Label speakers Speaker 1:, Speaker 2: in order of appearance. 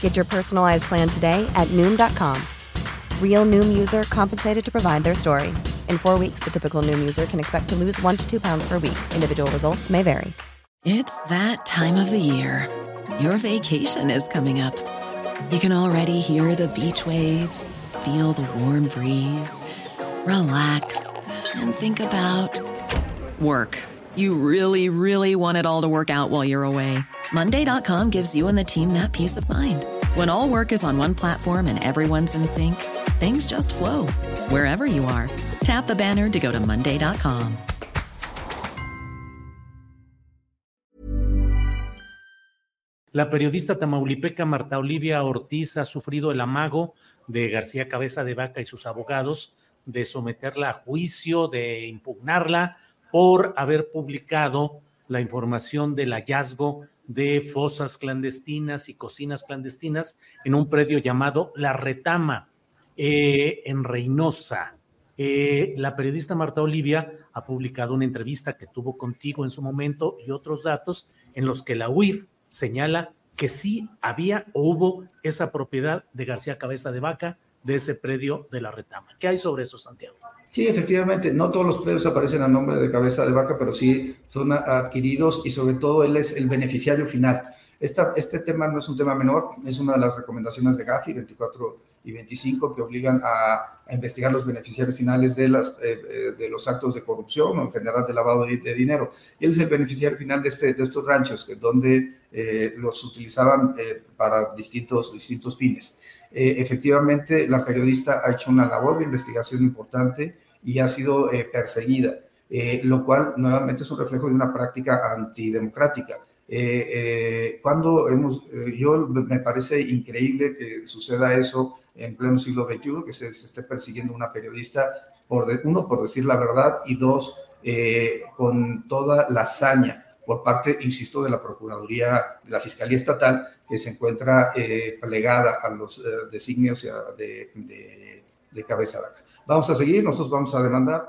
Speaker 1: Get your personalized plan today at Noom.com. Real Noom user compensated to provide their story. In four weeks, the typical Noom user can expect to lose one to two pounds per week. Individual results may vary.
Speaker 2: It's that time of the year. Your vacation is coming up. You can already hear the beach waves, feel the warm breeze, relax, and think about work. You really, really want it all to work out while you're away. Monday.com gives you and the team that peace of mind. When all work is on one platform and everyone's in sync, things just flow wherever you are. Tap the banner to go to Monday.com.
Speaker 3: La periodista tamaulipeca Marta Olivia Ortiz ha sufrido el amago de García Cabeza de Vaca y sus abogados de someterla a juicio, de impugnarla por haber publicado la información del hallazgo de fosas clandestinas y cocinas clandestinas en un predio llamado La Retama, eh, en Reynosa. Eh, la periodista Marta Olivia ha publicado una entrevista que tuvo contigo en su momento y otros datos en los que la UIF señala que sí había o hubo esa propiedad de García Cabeza de Vaca de ese predio de la retama. ¿Qué hay sobre eso, Santiago?
Speaker 4: Sí, efectivamente, no todos los predios aparecen a nombre de Cabeza de Vaca, pero sí son adquiridos y sobre todo él es el beneficiario final. Este tema no es un tema menor, es una de las recomendaciones de Gafi 24 y 25 que obligan a, investigar los beneficiarios finales eh, eh, de los actos de corrupción o en general de lavado de, dinero. Él es el beneficiario final de, este, de estos ranchos, que, donde eh, los utilizaban para distintos, distintos fines. efectivamente, la periodista ha hecho una labor de investigación importante y ha sido perseguida, lo cual nuevamente es un reflejo de una práctica antidemocrática eh, eh, cuando hemos, eh, yo me parece increíble que suceda eso en pleno siglo XXI, que se, esté persiguiendo una periodista, por uno, por decir la verdad, y dos, con toda la hazaña por parte, insisto, de la Procuraduría, de la Fiscalía Estatal, que se encuentra plegada a los designios de, de, de cabeza vaca. Vamos a seguir, nosotros vamos a demandar.